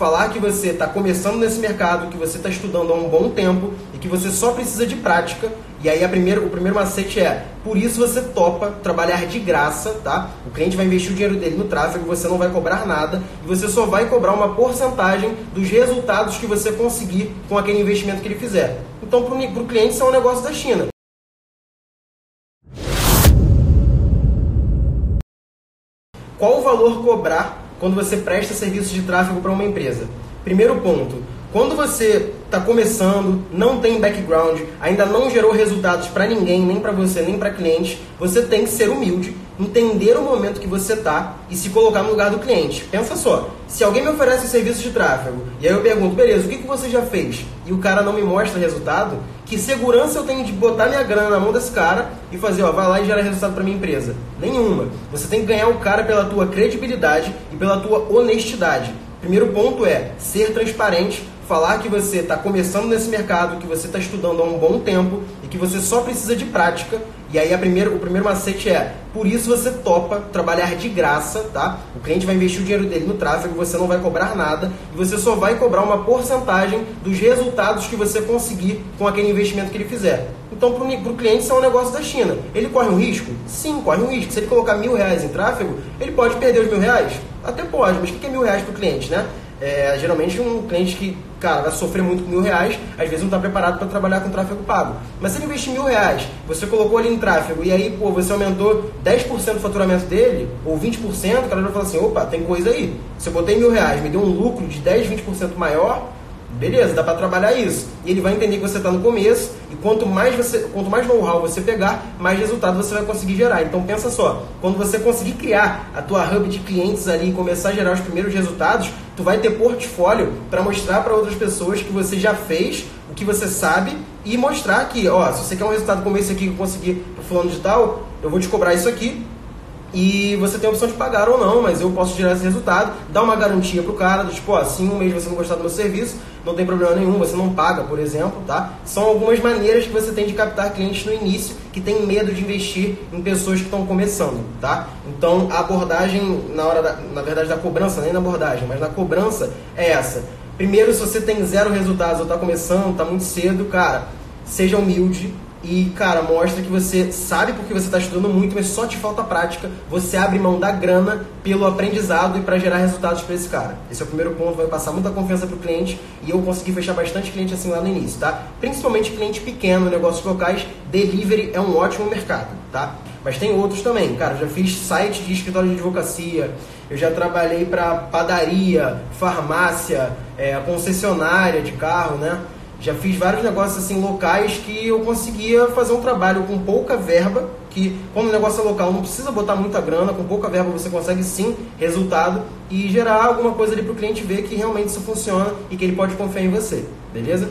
falar que você está começando nesse mercado, que você está estudando há um bom tempo e que você só precisa de prática. E aí a primeira, o primeiro macete é, por isso você topa trabalhar de graça, tá? O cliente vai investir o dinheiro dele no tráfego, você não vai cobrar nada e você só vai cobrar uma porcentagem dos resultados que você conseguir com aquele investimento que ele fizer. Então, para o cliente, isso é um negócio da China. Qual o valor cobrar quando você presta serviço de tráfego para uma empresa? Primeiro ponto, quando você está começando, não tem background, ainda não gerou resultados para ninguém, nem para você, nem para cliente, você tem que ser humilde, entender o momento que você está e se colocar no lugar do cliente. Pensa só, se alguém me oferece um serviço de tráfego e aí eu pergunto, beleza, o que, que você já fez? E o cara não me mostra resultado, que segurança eu tenho de botar minha grana na mão desse cara e fazer, ó, vai lá e gera resultado para minha empresa? Nenhuma. Você tem que ganhar o cara pela tua credibilidade e pela tua honestidade. Primeiro ponto é ser transparente falar que você está começando nesse mercado, que você está estudando há um bom tempo e que você só precisa de prática. E aí a o primeiro macete é, por isso você topa trabalhar de graça, tá? O cliente vai investir o dinheiro dele no tráfego, você não vai cobrar nada e você só vai cobrar uma porcentagem dos resultados que você conseguir com aquele investimento que ele fizer. Então, para o cliente, isso é um negócio da China. Ele corre um risco? Sim, corre um risco. Se ele colocar mil reais em tráfego, ele pode perder os mil reais? Até pode, mas o que é mil reais para o cliente, né? É, geralmente um cliente que, cara, vai sofrer muito com mil reais, às vezes não está preparado para trabalhar com tráfego pago. Mas se ele investir mil reais, você colocou ali em tráfego e aí, pô, você aumentou 10% do faturamento dele, ou 20%, o cara vai falar assim, opa, tem coisa aí. Se eu botei mil reais, me deu um lucro de 10, 20% maior, Beleza, dá para trabalhar isso. E ele vai entender que você está no começo e quanto mais você, quanto mais know-how você pegar, mais resultado você vai conseguir gerar. Então pensa só, quando você conseguir criar a tua hub de clientes ali e começar a gerar os primeiros resultados, tu vai ter portfólio para mostrar para outras pessoas que você já fez, o que você sabe e mostrar que, ó, se você quer um resultado como esse aqui que eu consegui pro fulano de tal, eu vou te cobrar isso aqui, e você tem a opção de pagar ou não, mas eu posso gerar esse resultado, dar uma garantia pro cara, do tipo, se um mês você não gostar do meu serviço, não tem problema nenhum, você não paga, por exemplo, tá? São algumas maneiras que você tem de captar clientes no início que tem medo de investir em pessoas que estão começando, tá? Então, a abordagem na hora da, na verdade da cobrança, nem na abordagem, mas na cobrança é essa. Primeiro, se você tem zero resultados ou está começando, está muito cedo, cara, seja humilde, e, cara, mostra que você sabe porque você está estudando muito, mas só te falta prática. Você abre mão da grana pelo aprendizado e para gerar resultados para esse cara. Esse é o primeiro ponto, vai passar muita confiança para o cliente e eu consegui fechar bastante cliente assim lá no início, tá? Principalmente cliente pequeno, negócios locais, delivery é um ótimo mercado, tá? Mas tem outros também, cara, já fiz site de escritório de advocacia, eu já trabalhei para padaria, farmácia, é, concessionária de carro, né? Já fiz vários negócios assim locais que eu conseguia fazer um trabalho com pouca verba, que como o negócio é local não precisa botar muita grana, com pouca verba você consegue sim resultado e gerar alguma coisa ali para o cliente ver que realmente isso funciona e que ele pode confiar em você, beleza?